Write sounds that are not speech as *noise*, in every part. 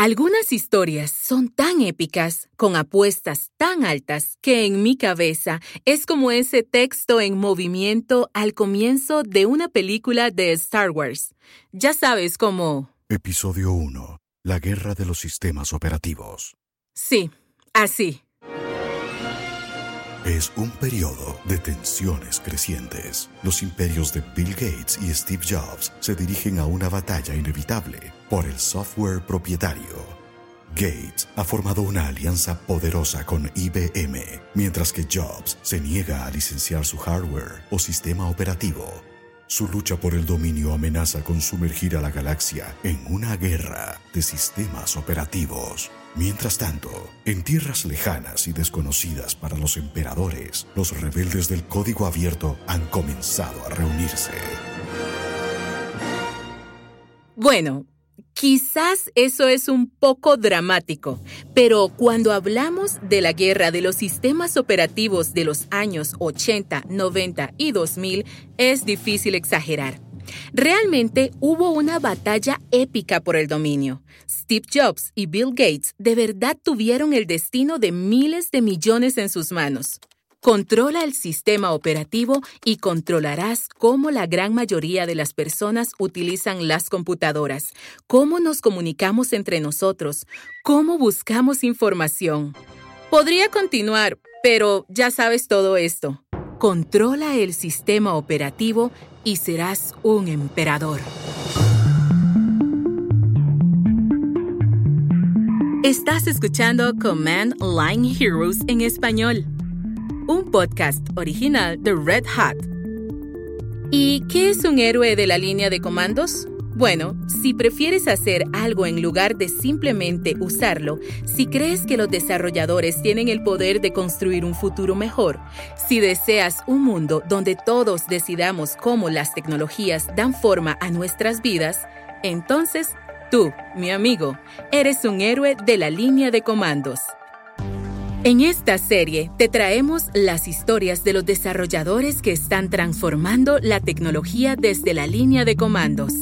Algunas historias son tan épicas, con apuestas tan altas, que en mi cabeza es como ese texto en movimiento al comienzo de una película de Star Wars. Ya sabes cómo... Episodio 1. La guerra de los sistemas operativos. Sí, así. Es un periodo de tensiones crecientes. Los imperios de Bill Gates y Steve Jobs se dirigen a una batalla inevitable por el software propietario. Gates ha formado una alianza poderosa con IBM, mientras que Jobs se niega a licenciar su hardware o sistema operativo. Su lucha por el dominio amenaza con sumergir a la galaxia en una guerra de sistemas operativos. Mientras tanto, en tierras lejanas y desconocidas para los emperadores, los rebeldes del código abierto han comenzado a reunirse. Bueno, quizás eso es un poco dramático, pero cuando hablamos de la guerra de los sistemas operativos de los años 80, 90 y 2000, es difícil exagerar. Realmente hubo una batalla épica por el dominio. Steve Jobs y Bill Gates de verdad tuvieron el destino de miles de millones en sus manos. Controla el sistema operativo y controlarás cómo la gran mayoría de las personas utilizan las computadoras, cómo nos comunicamos entre nosotros, cómo buscamos información. Podría continuar, pero ya sabes todo esto. Controla el sistema operativo y serás un emperador. Estás escuchando Command Line Heroes en español, un podcast original de Red Hat. ¿Y qué es un héroe de la línea de comandos? Bueno, si prefieres hacer algo en lugar de simplemente usarlo, si crees que los desarrolladores tienen el poder de construir un futuro mejor, si deseas un mundo donde todos decidamos cómo las tecnologías dan forma a nuestras vidas, entonces tú, mi amigo, eres un héroe de la línea de comandos. En esta serie te traemos las historias de los desarrolladores que están transformando la tecnología desde la línea de comandos.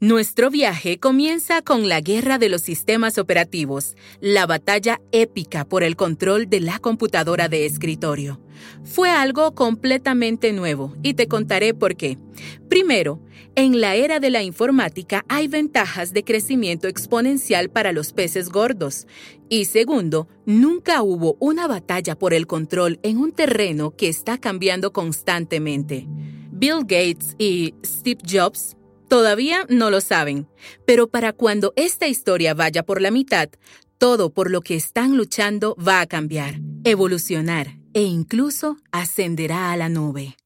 Nuestro viaje comienza con la guerra de los sistemas operativos, la batalla épica por el control de la computadora de escritorio. Fue algo completamente nuevo y te contaré por qué. Primero, en la era de la informática hay ventajas de crecimiento exponencial para los peces gordos. Y segundo, nunca hubo una batalla por el control en un terreno que está cambiando constantemente. Bill Gates y Steve Jobs Todavía no lo saben, pero para cuando esta historia vaya por la mitad, todo por lo que están luchando va a cambiar, evolucionar e incluso ascenderá a la nube.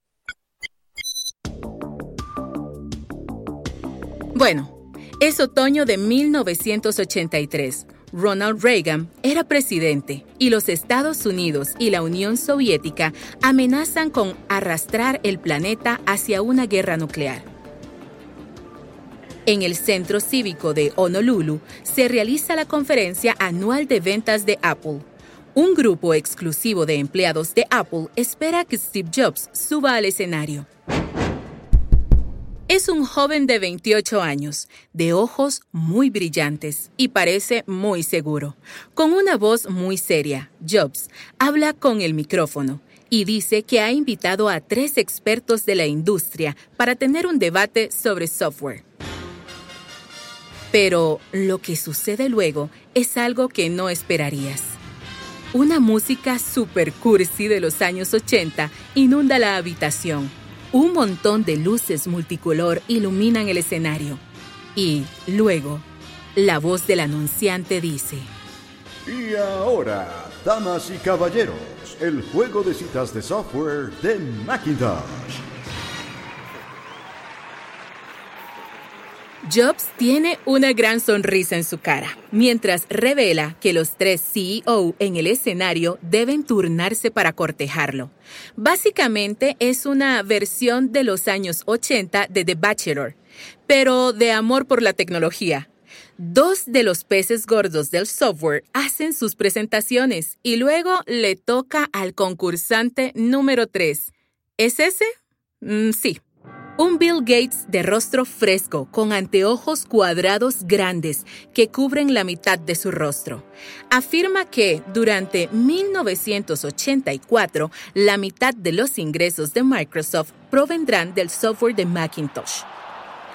Bueno, es otoño de 1983. Ronald Reagan era presidente y los Estados Unidos y la Unión Soviética amenazan con arrastrar el planeta hacia una guerra nuclear. En el Centro Cívico de Honolulu se realiza la conferencia anual de ventas de Apple. Un grupo exclusivo de empleados de Apple espera que Steve Jobs suba al escenario. Es un joven de 28 años, de ojos muy brillantes y parece muy seguro. Con una voz muy seria, Jobs habla con el micrófono y dice que ha invitado a tres expertos de la industria para tener un debate sobre software. Pero lo que sucede luego es algo que no esperarías. Una música super cursi de los años 80 inunda la habitación. Un montón de luces multicolor iluminan el escenario. Y luego, la voz del anunciante dice... Y ahora, damas y caballeros, el juego de citas de software de Macintosh. Jobs tiene una gran sonrisa en su cara, mientras revela que los tres CEO en el escenario deben turnarse para cortejarlo. Básicamente es una versión de los años 80 de The Bachelor, pero de amor por la tecnología. Dos de los peces gordos del software hacen sus presentaciones y luego le toca al concursante número 3. ¿Es ese? Mm, sí, Un Bill Gates de rostro fresco, con anteojos cuadrados grandes que cubren la mitad de su rostro. Afirma que durante 1984 la mitad de los ingresos de Microsoft provendrán del software de Macintosh.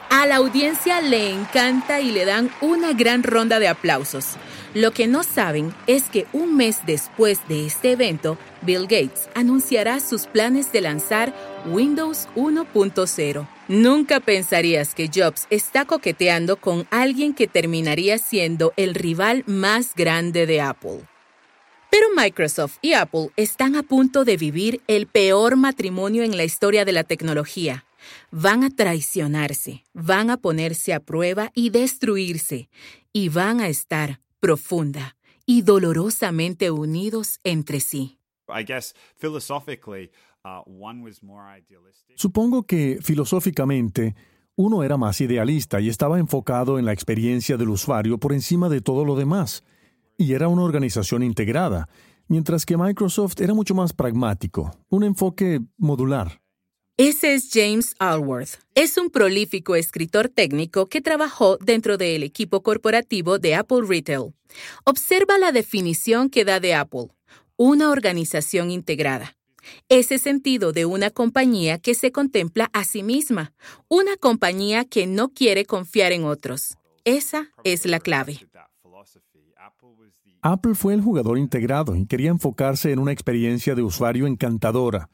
A la audiencia le encanta y le dan una gran ronda de aplausos. Lo que no saben es que un mes después de este evento, Bill Gates anunciará sus planes de lanzar Windows 1.0. Nunca pensarías que Jobs está coqueteando con alguien que terminaría siendo el rival más grande de Apple. Pero Microsoft y Apple están a punto de vivir el peor matrimonio en la historia de la tecnología van a traicionarse, van a ponerse a prueba y destruirse, y van a estar profunda y dolorosamente unidos entre sí. Supongo que filosóficamente uno era más idealista y estaba enfocado en la experiencia del usuario por encima de todo lo demás, y era una organización integrada, mientras que Microsoft era mucho más pragmático, un enfoque modular. Ese es James Alworth. Es un prolífico escritor técnico que trabajó dentro del equipo corporativo de Apple Retail. Observa la definición que da de Apple, una organización integrada. Ese sentido de una compañía que se contempla a sí misma, una compañía que no quiere confiar en otros. Esa es la clave. Apple fue el jugador integrado y quería enfocarse en una experiencia de usuario encantadora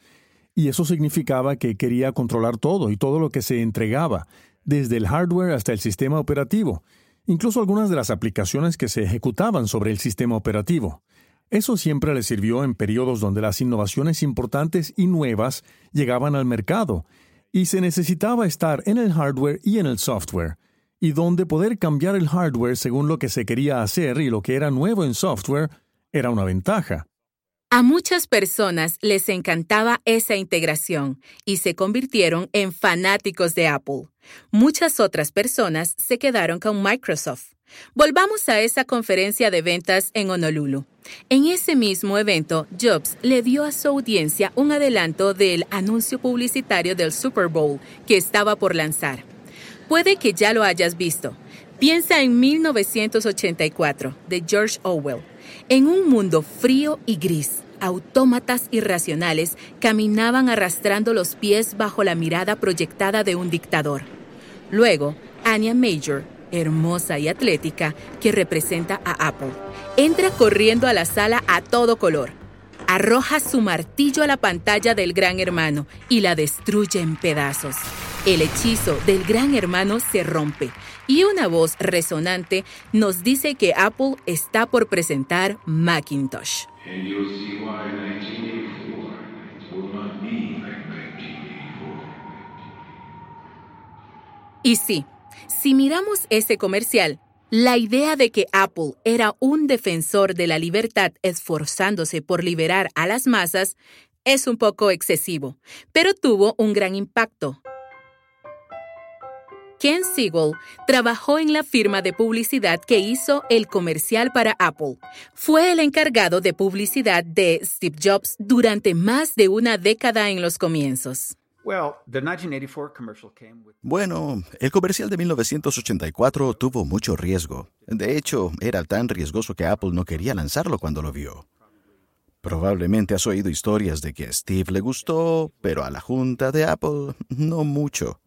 y eso significaba que quería controlar todo y todo lo que se entregaba, desde el hardware hasta el sistema operativo, incluso algunas de las aplicaciones que se ejecutaban sobre el sistema operativo. Eso siempre le sirvió en periodos donde las innovaciones importantes y nuevas llegaban al mercado, y se necesitaba estar en el hardware y en el software, y donde poder cambiar el hardware según lo que se quería hacer y lo que era nuevo en software era una ventaja. A muchas personas les encantaba esa integración y se convirtieron en fanáticos de Apple. Muchas otras personas se quedaron con Microsoft. Volvamos a esa conferencia de ventas en Honolulu. En ese mismo evento, Jobs le dio a su audiencia un adelanto del anuncio publicitario del Super Bowl que estaba por lanzar. Puede que ya lo hayas visto. Piensa en 1984, de George Orwell en un mundo frío y gris, autómatas irracionales caminaban arrastrando los pies bajo la mirada proyectada de un dictador. Luego, Anya Major, hermosa y atlética, que representa a Apple, entra corriendo a la sala a todo color. Arroja su martillo a la pantalla del gran hermano y la destruye en pedazos. El hechizo del gran hermano se rompe y una voz resonante nos dice que Apple está por presentar Macintosh. Y sí, si miramos ese comercial, la idea de que Apple era un defensor de la libertad esforzándose por liberar a las masas es un poco excesivo, pero tuvo un gran impacto. Ken Siegel trabajó en la firma de publicidad que hizo el comercial para Apple. Fue el encargado de publicidad de Steve Jobs durante más de una década en los comienzos. Bueno, el comercial de 1984 tuvo mucho riesgo. De hecho, era tan riesgoso que Apple no quería lanzarlo cuando lo vio. Probablemente has oído historias de que a Steve le gustó, pero a la junta de Apple no mucho.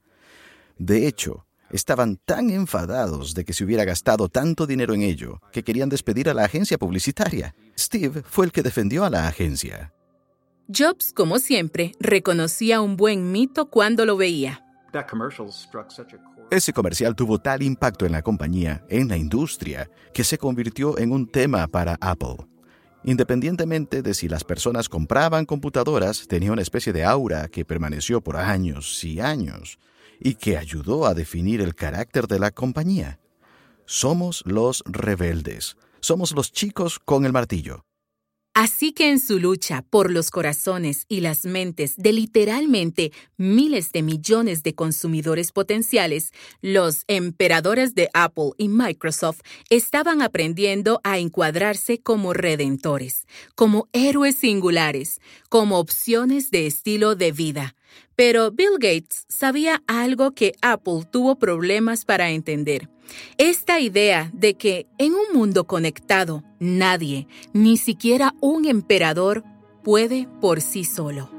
De hecho, estaban tan enfadados de que se hubiera gastado tanto dinero en ello que querían despedir a la agencia publicitaria. Steve fue el que defendió a la agencia. Jobs, como siempre, reconocía un buen mito cuando lo veía. Ese comercial tuvo tal impacto en la compañía, en la industria, que se convirtió en un tema para Apple. Independientemente de si las personas compraban computadoras, tenía una especie de aura que permaneció por años y años y que ayudó a definir el carácter de la compañía. Somos los rebeldes, somos los chicos con el martillo. Así que en su lucha por los corazones y las mentes de literalmente miles de millones de consumidores potenciales, los emperadores de Apple y Microsoft estaban aprendiendo a encuadrarse como redentores, como héroes singulares, como opciones de estilo de vida, Pero Bill Gates sabía algo que Apple tuvo problemas para entender. Esta idea de que en un mundo conectado nadie, ni siquiera un emperador, puede por sí solo.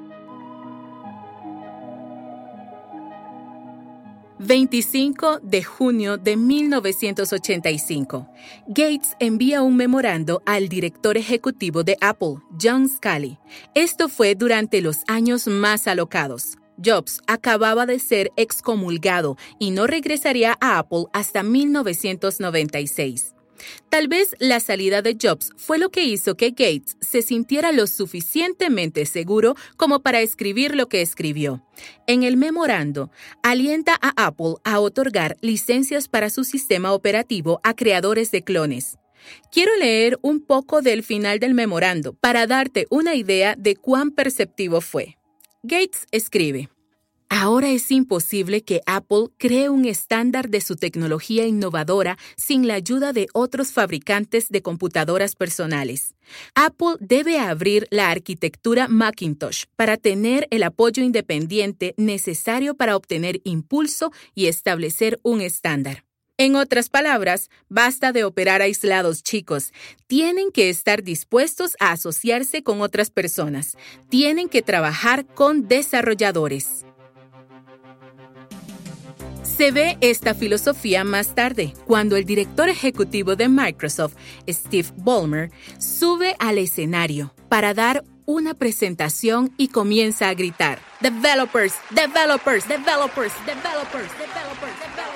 25 de junio de 1985, Gates envía un memorando al director ejecutivo de Apple, John Scully. Esto fue durante los años más alocados. Jobs acababa de ser excomulgado y no regresaría a Apple hasta 1996. Tal vez la salida de Jobs fue lo que hizo que Gates se sintiera lo suficientemente seguro como para escribir lo que escribió. En el memorando, alienta a Apple a otorgar licencias para su sistema operativo a creadores de clones. Quiero leer un poco del final del memorando para darte una idea de cuán perceptivo fue. Gates escribe, Ahora es imposible que Apple cree un estándar de su tecnología innovadora sin la ayuda de otros fabricantes de computadoras personales. Apple debe abrir la arquitectura Macintosh para tener el apoyo independiente necesario para obtener impulso y establecer un estándar. En otras palabras, basta de operar aislados, chicos. Tienen que estar dispuestos a asociarse con otras personas. Tienen que trabajar con desarrolladores. Se ve esta filosofía más tarde, cuando el director ejecutivo de Microsoft, Steve Ballmer, sube al escenario para dar una presentación y comienza a gritar, Developers, developers, developers, developers, developers, developers.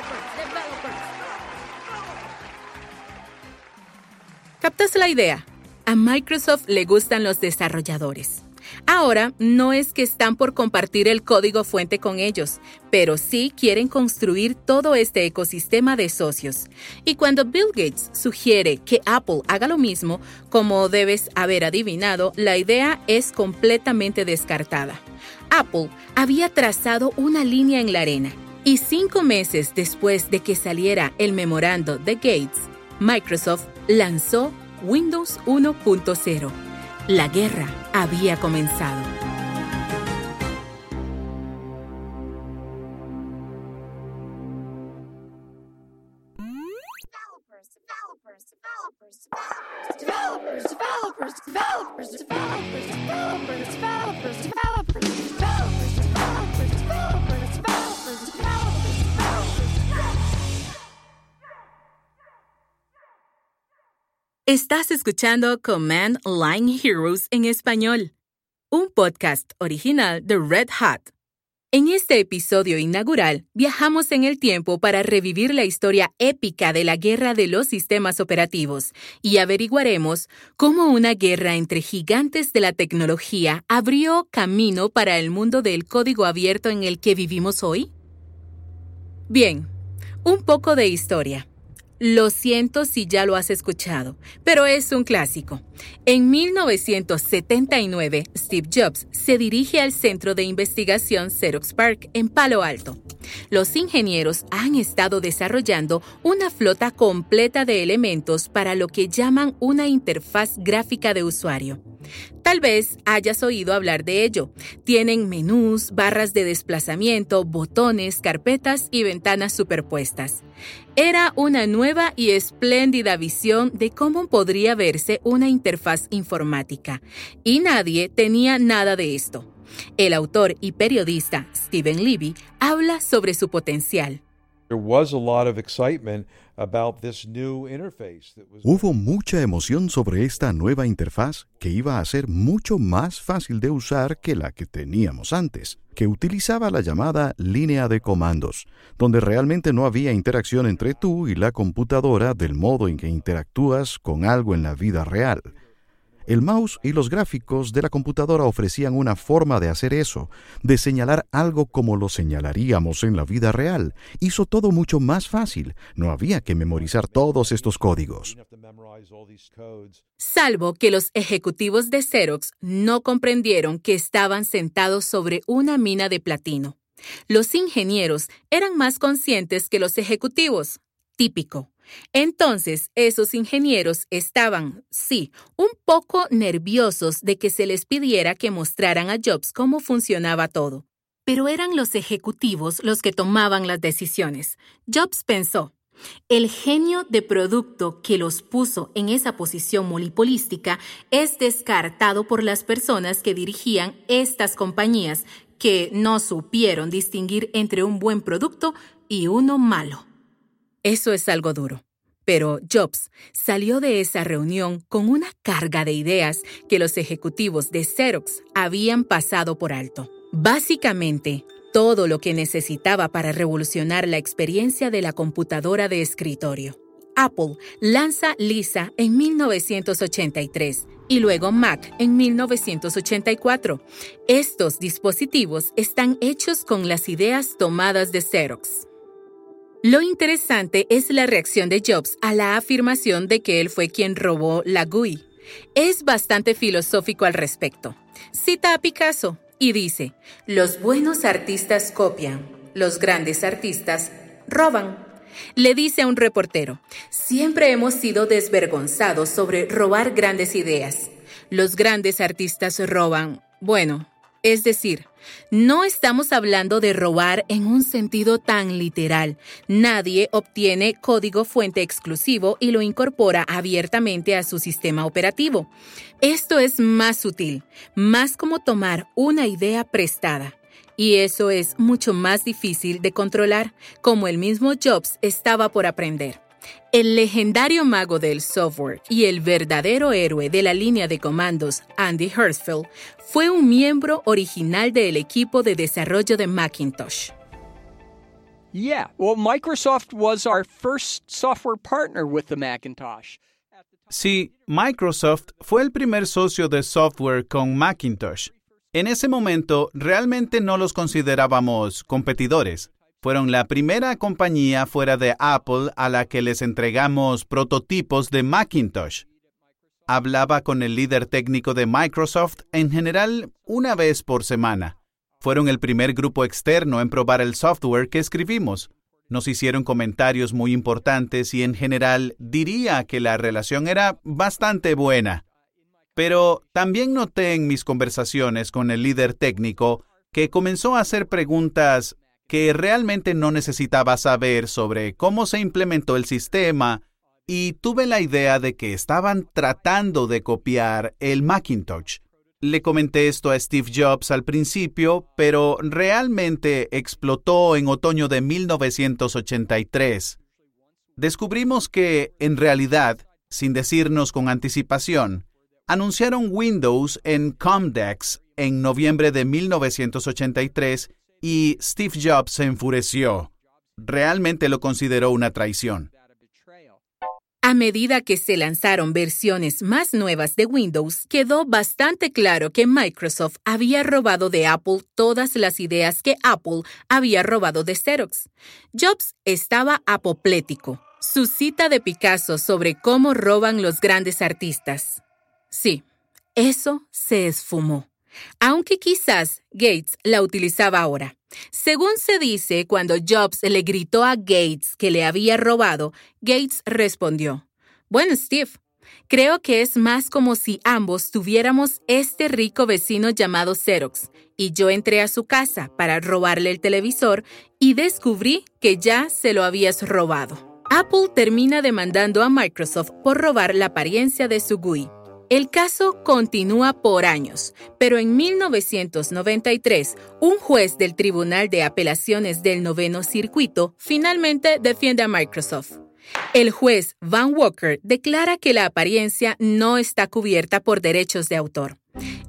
¿Captas la idea? A Microsoft le gustan los desarrolladores. Ahora, no es que están por compartir el código fuente con ellos, pero sí quieren construir todo este ecosistema de socios. Y cuando Bill Gates sugiere que Apple haga lo mismo, como debes haber adivinado, la idea es completamente descartada. Apple había trazado una línea en la arena y cinco meses después de que saliera el memorando de Gates, Microsoft lanzó Windows 1.0 la guerra había comenzado. Estás escuchando Command Line Heroes en español, un podcast original de Red Hat. En este episodio inaugural, viajamos en el tiempo para revivir la historia épica de la guerra de los sistemas operativos y averiguaremos cómo una guerra entre gigantes de la tecnología abrió camino para el mundo del código abierto en el que vivimos hoy. Bien, un poco de historia. Lo siento si ya lo has escuchado, pero es un clásico. En 1979, Steve Jobs se dirige al centro de investigación Xerox Park en Palo Alto. Los ingenieros han estado desarrollando una flota completa de elementos para lo que llaman una interfaz gráfica de usuario. Tal vez hayas oído hablar de ello. Tienen menús, barras de desplazamiento, botones, carpetas y ventanas superpuestas. Era una nueva y espléndida visión de cómo podría verse una interfaz informática, y nadie tenía nada de esto. El autor y periodista Stephen Levy habla sobre su potencial. Hubo mucha emoción sobre esta nueva interfaz que iba a ser mucho más fácil de usar que la que teníamos antes, que utilizaba la llamada línea de comandos, donde realmente no había interacción entre tú y la computadora del modo en que interactúas con algo en la vida real. El mouse y los gráficos de la computadora ofrecían una forma de hacer eso, de señalar algo como lo señalaríamos en la vida real. Hizo todo mucho más fácil. No había que memorizar todos estos códigos. Salvo que los ejecutivos de Xerox no comprendieron que estaban sentados sobre una mina de platino. Los ingenieros eran más conscientes que los ejecutivos. Típico. Entonces, esos ingenieros estaban, sí, un poco nerviosos de que se les pidiera que mostraran a Jobs cómo funcionaba todo. pero eran los ejecutivos los que tomaban las decisiones. Jobs pensó, el genio de producto que los puso en esa posición monopolística es descartado por las personas que dirigían estas compañías que no supieron distinguir entre un buen producto y uno malo. Eso es algo duro. Pero Jobs salió de esa reunión con una carga de ideas que los ejecutivos de Xerox habían pasado por alto. Básicamente, todo lo que necesitaba para revolucionar la experiencia de la computadora de escritorio. Apple lanza Lisa en 1983 y luego Mac en 1984. Estos dispositivos están hechos con las ideas tomadas de Xerox. Lo interesante es la reacción de Jobs a la afirmación de que él fue quien robó la GUI. Es bastante filosófico al respecto. Cita a Picasso y dice, los buenos artistas copian, los grandes artistas roban. Le dice a un reportero, siempre hemos sido desvergonzados sobre robar grandes ideas. Los grandes artistas roban, bueno, es decir, no estamos hablando de robar en un sentido tan literal. Nadie obtiene código fuente exclusivo y lo incorpora abiertamente a su sistema operativo. Esto es más sutil, más como tomar una idea prestada. Y eso es mucho más difícil de controlar, como el mismo Jobs estaba por aprender. El legendario mago del software y el verdadero héroe de la línea de comandos, Andy Hertzfeld, fue un miembro original del equipo de desarrollo de Macintosh. Yeah, well, Microsoft was our first software partner with the Macintosh. Sí, Microsoft fue el primer socio de software con Macintosh. En ese momento realmente no los considerábamos competidores. Fueron la primera compañía fuera de Apple a la que les entregamos prototipos de Macintosh. Hablaba con el líder técnico de Microsoft en general una vez por semana. Fueron el primer grupo externo en probar el software que escribimos. Nos hicieron comentarios muy importantes y en general diría que la relación era bastante buena. Pero también noté en mis conversaciones con el líder técnico que comenzó a hacer preguntas que realmente no necesitaba saber sobre cómo se implementó el sistema y tuve la idea de que estaban tratando de copiar el Macintosh. Le comenté esto a Steve Jobs al principio, pero realmente explotó en otoño de 1983. Descubrimos que, en realidad, sin decirnos con anticipación, anunciaron Windows en Comdex en noviembre de 1983 y Steve Jobs se enfureció. Realmente lo consideró una traición. A medida que se lanzaron versiones más nuevas de Windows, quedó bastante claro que Microsoft había robado de Apple todas las ideas que Apple había robado de Xerox. Jobs estaba apoplético. Su cita de Picasso sobre cómo roban los grandes artistas. Sí, eso se esfumó aunque quizás Gates la utilizaba ahora. Según se dice, cuando Jobs le gritó a Gates que le había robado, Gates respondió, Bueno, Steve, creo que es más como si ambos tuviéramos este rico vecino llamado Xerox, y yo entré a su casa para robarle el televisor y descubrí que ya se lo habías robado. Apple termina demandando a Microsoft por robar la apariencia de su GUI. El caso continúa por años, pero en 1993, un juez del Tribunal de Apelaciones del Noveno Circuito finalmente defiende a Microsoft. El juez Van Walker declara que la apariencia no está cubierta por derechos de autor.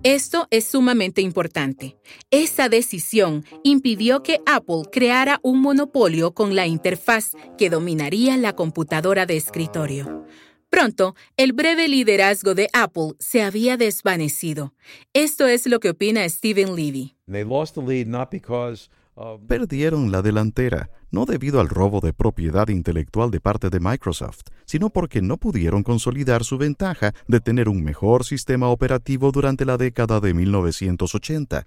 Esto es sumamente importante. Esa decisión impidió que Apple creara un monopolio con la interfaz que dominaría la computadora de escritorio. Pronto, el breve liderazgo de Apple se había desvanecido. Esto es lo que opina Steven Levy. Perdieron la delantera, no debido al robo de propiedad intelectual de parte de Microsoft, sino porque no pudieron consolidar su ventaja de tener un mejor sistema operativo durante la década de 1980.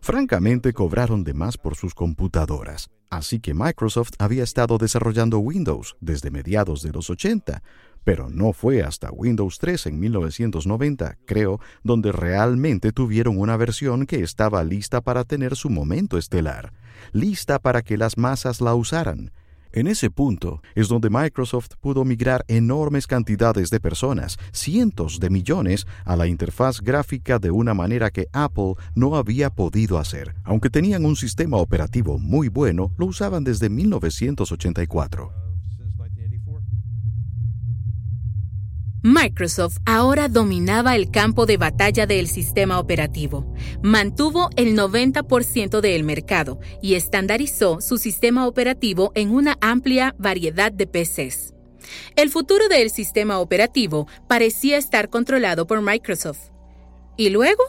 Francamente, cobraron de más por sus computadoras, así que Microsoft había estado desarrollando Windows desde mediados de los 80, Pero no fue hasta Windows 3 en 1990, creo, donde realmente tuvieron una versión que estaba lista para tener su momento estelar, lista para que las masas la usaran. En ese punto es donde Microsoft pudo migrar enormes cantidades de personas, cientos de millones, a la interfaz gráfica de una manera que Apple no había podido hacer. Aunque tenían un sistema operativo muy bueno, lo usaban desde 1984. Microsoft ahora dominaba el campo de batalla del sistema operativo, mantuvo el 90% del mercado y estandarizó su sistema operativo en una amplia variedad de PCs. El futuro del sistema operativo parecía estar controlado por Microsoft. ¿Y luego?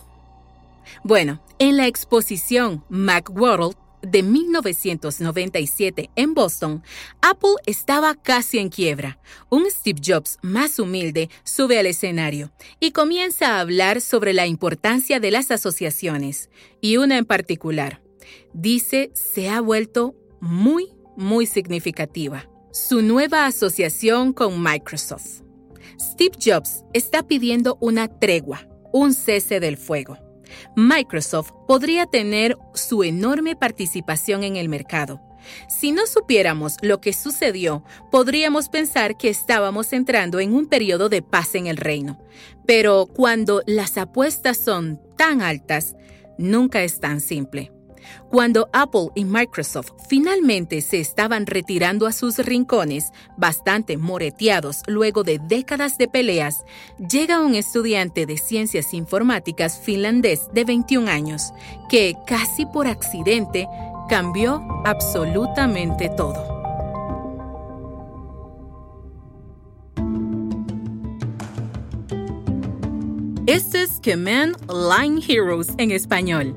Bueno, en la exposición Macworld de 1997 en Boston, Apple estaba casi en quiebra. Un Steve Jobs más humilde sube al escenario y comienza a hablar sobre la importancia de las asociaciones, y una en particular. Dice se ha vuelto muy, muy significativa. Su nueva asociación con Microsoft. Steve Jobs está pidiendo una tregua, un cese del fuego. Microsoft podría tener su enorme participación en el mercado. Si no supiéramos lo que sucedió, podríamos pensar que estábamos entrando en un periodo de paz en el reino. Pero cuando las apuestas son tan altas, nunca es tan simple. Cuando Apple y Microsoft finalmente se estaban retirando a sus rincones, bastante moreteados luego de décadas de peleas, llega un estudiante de ciencias informáticas finlandés de 21 años, que casi por accidente cambió absolutamente todo. Este es Command Line Heroes en español.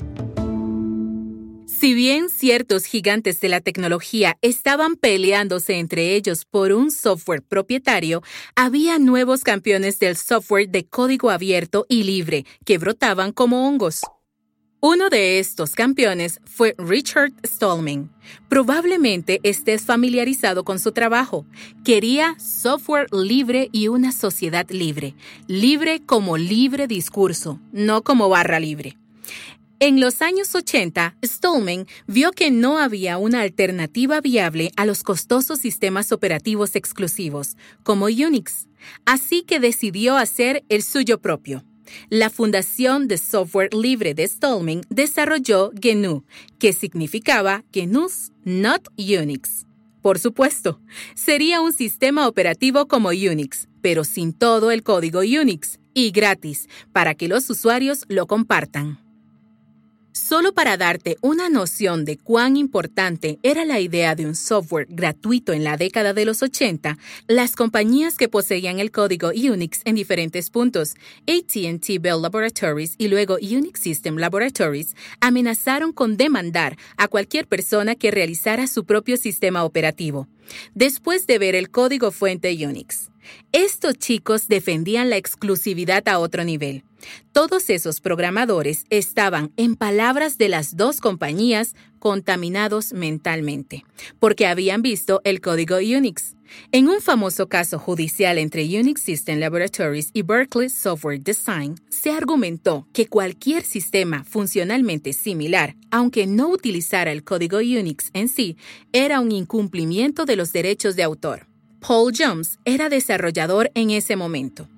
Si bien ciertos gigantes de la tecnología estaban peleándose entre ellos por un software propietario, había nuevos campeones del software de código abierto y libre que brotaban como hongos. Uno de estos campeones fue Richard Stallman. Probablemente estés familiarizado con su trabajo. Quería software libre y una sociedad libre. Libre como libre discurso, no como barra libre. En los años 80, Stallman vio que no había una alternativa viable a los costosos sistemas operativos exclusivos, como Unix, así que decidió hacer el suyo propio. La Fundación de Software Libre de Stallman desarrolló GNU, que significaba GNU's Not Unix. Por supuesto, sería un sistema operativo como Unix, pero sin todo el código Unix, y gratis, para que los usuarios lo compartan. Solo para darte una noción de cuán importante era la idea de un software gratuito en la década de los 80, las compañías que poseían el código Unix en diferentes puntos, ATT Bell Laboratories y luego Unix System Laboratories, amenazaron con demandar a cualquier persona que realizara su propio sistema operativo, después de ver el código fuente Unix. Estos chicos defendían la exclusividad a otro nivel. Todos esos programadores estaban, en palabras de las dos compañías, contaminados mentalmente, porque habían visto el código Unix. En un famoso caso judicial entre Unix System Laboratories y Berkeley Software Design, se argumentó que cualquier sistema funcionalmente similar, aunque no utilizara el código Unix en sí, era un incumplimiento de los derechos de autor. Paul Jones era desarrollador en ese momento.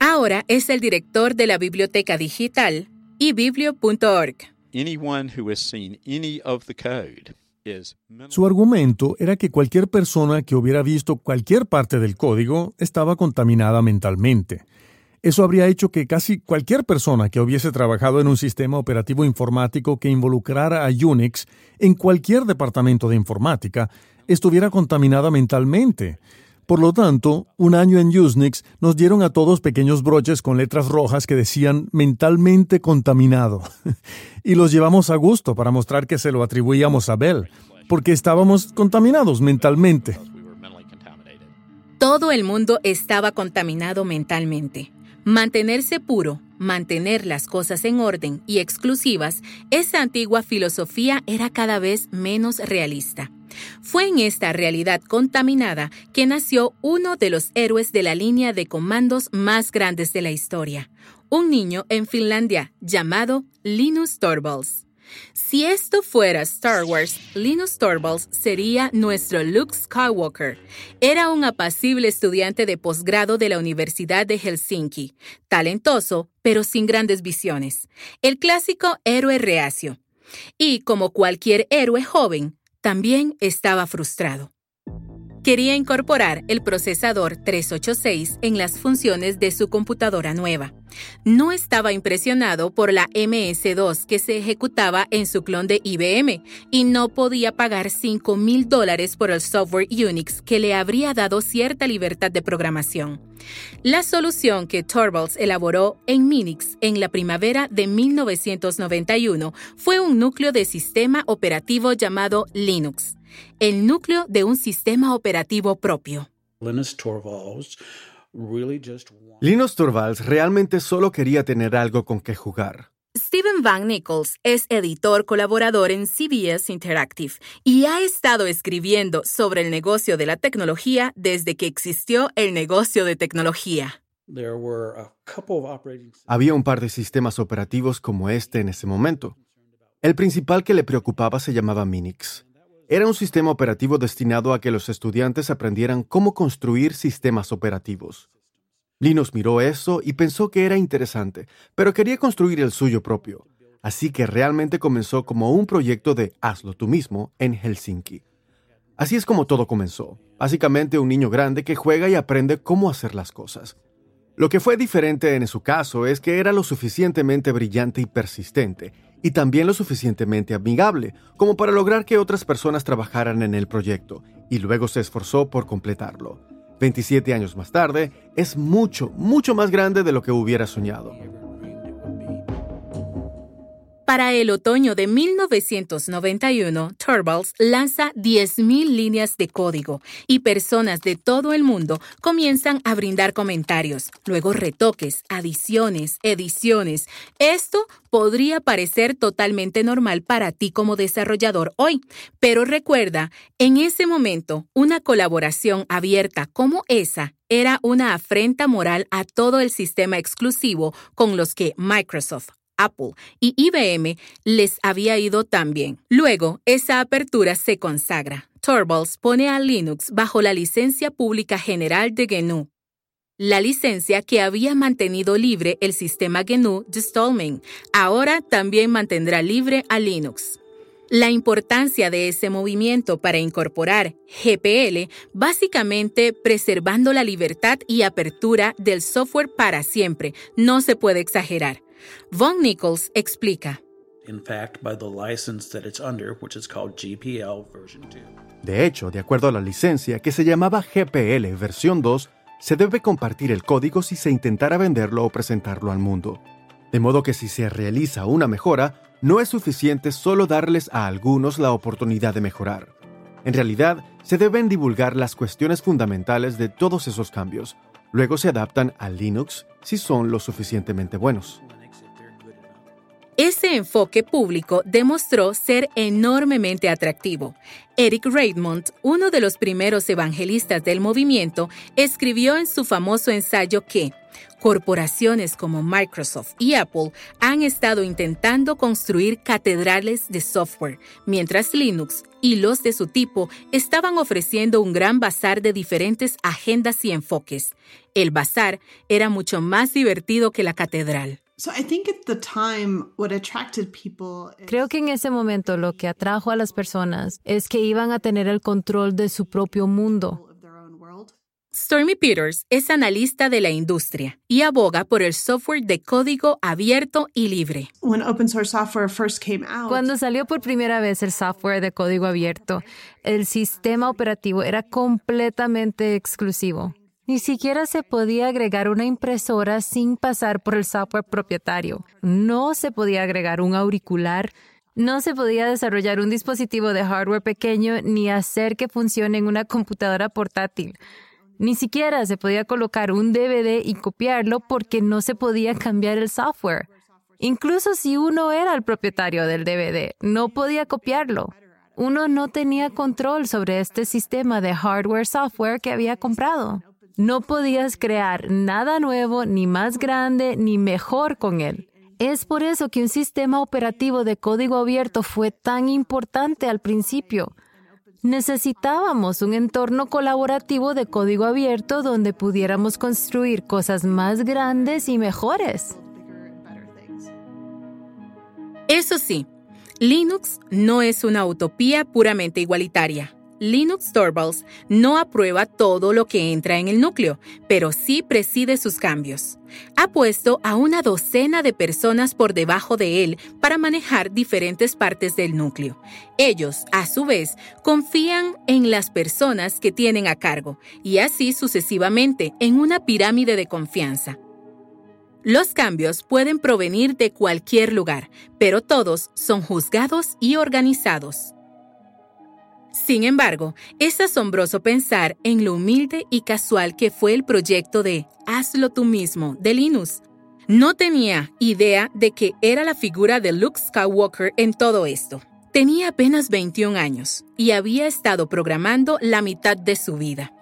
Ahora es el director de la biblioteca digital ebiblio.org. Su argumento era que cualquier persona que hubiera visto cualquier parte del código estaba contaminada mentalmente. Eso habría hecho que casi cualquier persona que hubiese trabajado en un sistema operativo informático que involucrara a Unix en cualquier departamento de informática estuviera contaminada mentalmente. Por lo tanto, un año en Usenix nos dieron a todos pequeños broches con letras rojas que decían mentalmente contaminado. *laughs* y los llevamos a gusto para mostrar que se lo atribuíamos a Bell, porque estábamos contaminados mentalmente. Todo el mundo estaba contaminado mentalmente. Mantenerse puro, mantener las cosas en orden y exclusivas, esa antigua filosofía era cada vez menos realista. Fue en esta realidad contaminada que nació uno de los héroes de la línea de comandos más grandes de la historia, un niño en Finlandia llamado Linus Torvalds. Si esto fuera Star Wars, Linus Torvalds sería nuestro Luke Skywalker. Era un apacible estudiante de posgrado de la Universidad de Helsinki, talentoso, pero sin grandes visiones. El clásico héroe reacio. Y como cualquier héroe joven, también estaba frustrado quería incorporar el procesador 386 en las funciones de su computadora nueva. No estaba impresionado por la MS2 que se ejecutaba en su clon de IBM y no podía pagar 5 mil dólares por el software Unix que le habría dado cierta libertad de programación. La solución que Torvalds elaboró en Minix en la primavera de 1991 fue un núcleo de sistema operativo llamado Linux el núcleo de un sistema operativo propio. Linus Torvalds realmente solo quería tener algo con que jugar. Steven Van Nichols es editor colaborador en CBS Interactive y ha estado escribiendo sobre el negocio de la tecnología desde que existió el negocio de tecnología. Había un par de sistemas operativos como este en ese momento. El principal que le preocupaba se llamaba Minix. Era un sistema operativo destinado a que los estudiantes aprendieran cómo construir sistemas operativos. Linus miró eso y pensó que era interesante, pero quería construir el suyo propio, así que realmente comenzó como un proyecto de hazlo tú mismo en Helsinki. Así es como todo comenzó, básicamente un niño grande que juega y aprende cómo hacer las cosas. Lo que fue diferente en su caso es que era lo suficientemente brillante y persistente, y también lo suficientemente amigable como para lograr que otras personas trabajaran en el proyecto, y luego se esforzó por completarlo. 27 años más tarde, es mucho, mucho más grande de lo que hubiera soñado. Para el otoño de 1991, Turtles lanza 10.000 líneas de código y personas de todo el mundo comienzan a brindar comentarios, luego retoques, adiciones, ediciones. Esto podría parecer totalmente normal para ti como desarrollador hoy, pero recuerda, en ese momento, una colaboración abierta como esa era una afrenta moral a todo el sistema exclusivo con los que Microsoft, Apple y IBM les había ido tan bien. Luego, esa apertura se consagra. Torvalds pone a Linux bajo la licencia pública general de GNU, la licencia que había mantenido libre el sistema GNU de Stallman, ahora también mantendrá libre a Linux. La importancia de ese movimiento para incorporar GPL, básicamente preservando la libertad y apertura del software para siempre, no se puede exagerar. Von Nichols explica. De hecho, de acuerdo a la licencia que se llamaba GPL versión 2, se debe compartir el código si se intentara venderlo o presentarlo al mundo. De modo que si se realiza una mejora, no es suficiente solo darles a algunos la oportunidad de mejorar. En realidad, se deben divulgar las cuestiones fundamentales de todos esos cambios. Luego se adaptan a Linux si son lo suficientemente buenos. Ese enfoque público demostró ser enormemente atractivo. Eric Raymond, uno de los primeros evangelistas del movimiento, escribió en su famoso ensayo que corporaciones como Microsoft y Apple han estado intentando construir catedrales de software, mientras Linux y los de su tipo estaban ofreciendo un gran bazar de diferentes agendas y enfoques. El bazar era mucho más divertido que la catedral. Creo que en ese momento lo que atrajo a las personas es que iban a tener el control de su propio mundo. Stormy Peters es analista de la industria y aboga por el software de código abierto y libre. Cuando salió por primera vez el software de código abierto, el sistema operativo era completamente exclusivo. Ni siquiera se podía agregar una impresora sin pasar por el software propietario. No se podía agregar un auricular. No se podía desarrollar un dispositivo de hardware pequeño ni hacer que funcione en una computadora portátil. Ni siquiera se podía colocar un DVD y copiarlo porque no se podía cambiar el software. Incluso si uno era el propietario del DVD, no podía copiarlo. Uno no tenía control sobre este sistema de hardware-software que había comprado. No podías crear nada nuevo, ni más grande, ni mejor con él. Es por eso que un sistema operativo de código abierto fue tan importante al principio. Necesitábamos un entorno colaborativo de código abierto donde pudiéramos construir cosas más grandes y mejores. Eso sí, Linux no es una utopía puramente igualitaria. Linux Torvalds no aprueba todo lo que entra en el núcleo, pero sí preside sus cambios. Ha puesto a una docena de personas por debajo de él para manejar diferentes partes del núcleo. Ellos, a su vez, confían en las personas que tienen a cargo, y así sucesivamente, en una pirámide de confianza. Los cambios pueden provenir de cualquier lugar, pero todos son juzgados y organizados. Sin embargo, es asombroso pensar en lo humilde y casual que fue el proyecto de Hazlo tú mismo de Linus. No tenía idea de que era la figura de Luke Skywalker en todo esto. Tenía apenas 21 años y había estado programando la mitad de su vida.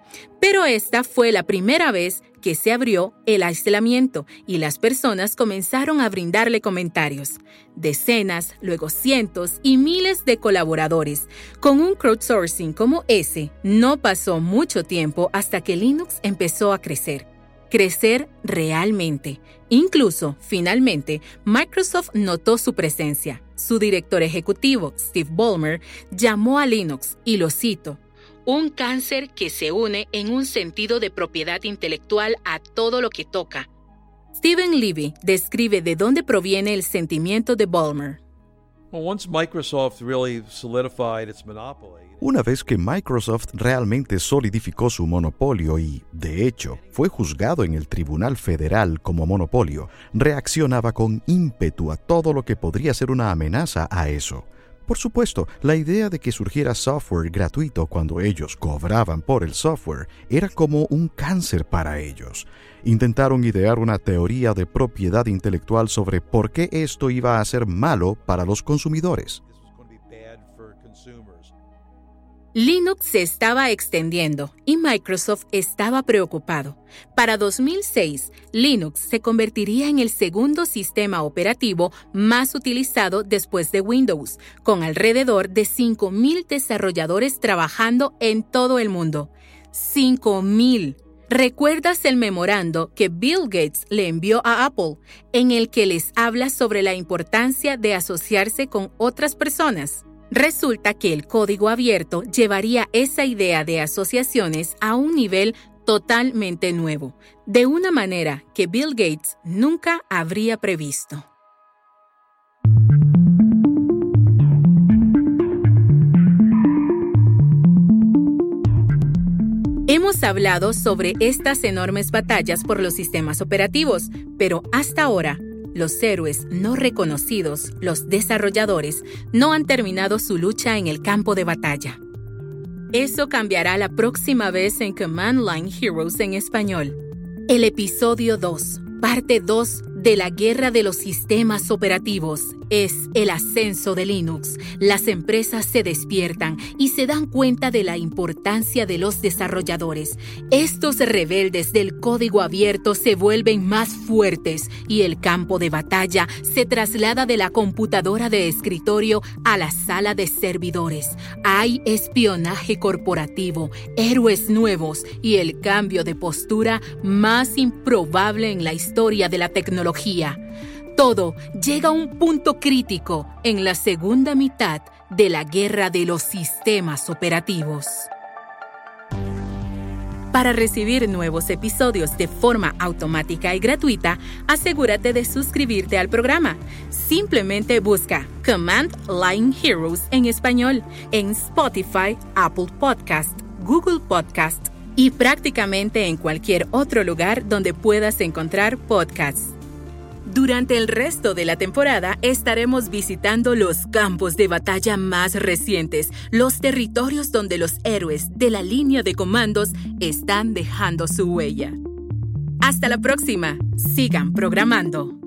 Pero esta fue la primera vez que se abrió el aislamiento y las personas comenzaron a brindarle comentarios. Decenas, luego cientos y miles de colaboradores. Con un crowdsourcing como ese, no pasó mucho tiempo hasta que Linux empezó a crecer. Crecer realmente. Incluso, finalmente, Microsoft notó su presencia. Su director ejecutivo, Steve Ballmer, llamó a Linux, y lo cito, un cáncer que se une en un sentido de propiedad intelectual a todo lo que toca. Stephen Levy describe de dónde proviene el sentimiento de Ballmer. Una vez que Microsoft realmente solidificó su monopolio y, de hecho, fue juzgado en el Tribunal Federal como monopolio, reaccionaba con ímpetu a todo lo que podría ser una amenaza a eso. Por supuesto, la idea de que surgiera software gratuito cuando ellos cobraban por el software era como un cáncer para ellos. Intentaron idear una teoría de propiedad intelectual sobre por qué esto iba a ser malo para los consumidores. Linux se estaba extendiendo y Microsoft estaba preocupado. Para 2006, Linux se convertiría en el segundo sistema operativo más utilizado después de Windows, con alrededor de 5.000 desarrolladores trabajando en todo el mundo. 5.000. ¿Recuerdas el memorando que Bill Gates le envió a Apple, en el que les habla sobre la importancia de asociarse con otras personas? Resulta que el código abierto llevaría esa idea de asociaciones a un nivel totalmente nuevo, de una manera que Bill Gates nunca habría previsto. Hemos hablado sobre estas enormes batallas por los sistemas operativos, pero hasta ahora los héroes no reconocidos, los desarrolladores, no han terminado su lucha en el campo de batalla. Eso cambiará la próxima vez en Command Line Heroes en español. El episodio 2, parte 2 de la guerra de los sistemas operativos es el ascenso de Linux. Las empresas se despiertan y se dan cuenta de la importancia de los desarrolladores. Estos rebeldes del código abierto se vuelven más fuertes y el campo de batalla se traslada de la computadora de escritorio a la sala de servidores. Hay espionaje corporativo, héroes nuevos y el cambio de postura más improbable en la historia de la todo llega a un punto crítico en la segunda mitad de la guerra de los sistemas operativos. Para recibir nuevos episodios de forma automática y gratuita, asegúrate de suscribirte al programa. Simplemente busca Command Line Heroes en español en Spotify, Apple Podcast, Google Podcast y prácticamente en cualquier otro lugar donde puedas encontrar podcasts. Durante el resto de la temporada estaremos visitando los campos de batalla más recientes, los territorios donde los héroes de la línea de comandos están dejando su huella. Hasta la próxima. Sigan programando.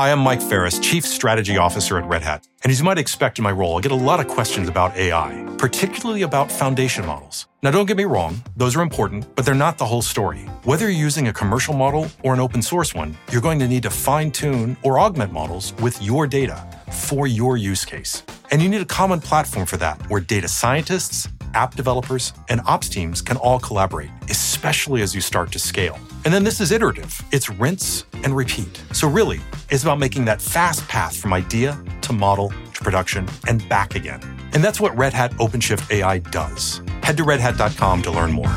Hi, I'm Mike Ferris, Chief Strategy Officer at Red Hat. And as you might expect in my role, I get a lot of questions about AI, particularly about foundation models. Now, don't get me wrong, those are important, but they're not the whole story. Whether you're using a commercial model or an open source one, you're going to need to fine tune or augment models with your data for your use case. And you need a common platform for that where data scientists, app developers, and ops teams can all collaborate, especially as you start to scale. And then this is iterative. It's rinse and repeat. So really, it's about making that fast path from idea to model to production and back again. And that's what Red Hat OpenShift AI does. Head to redhat.com to learn more.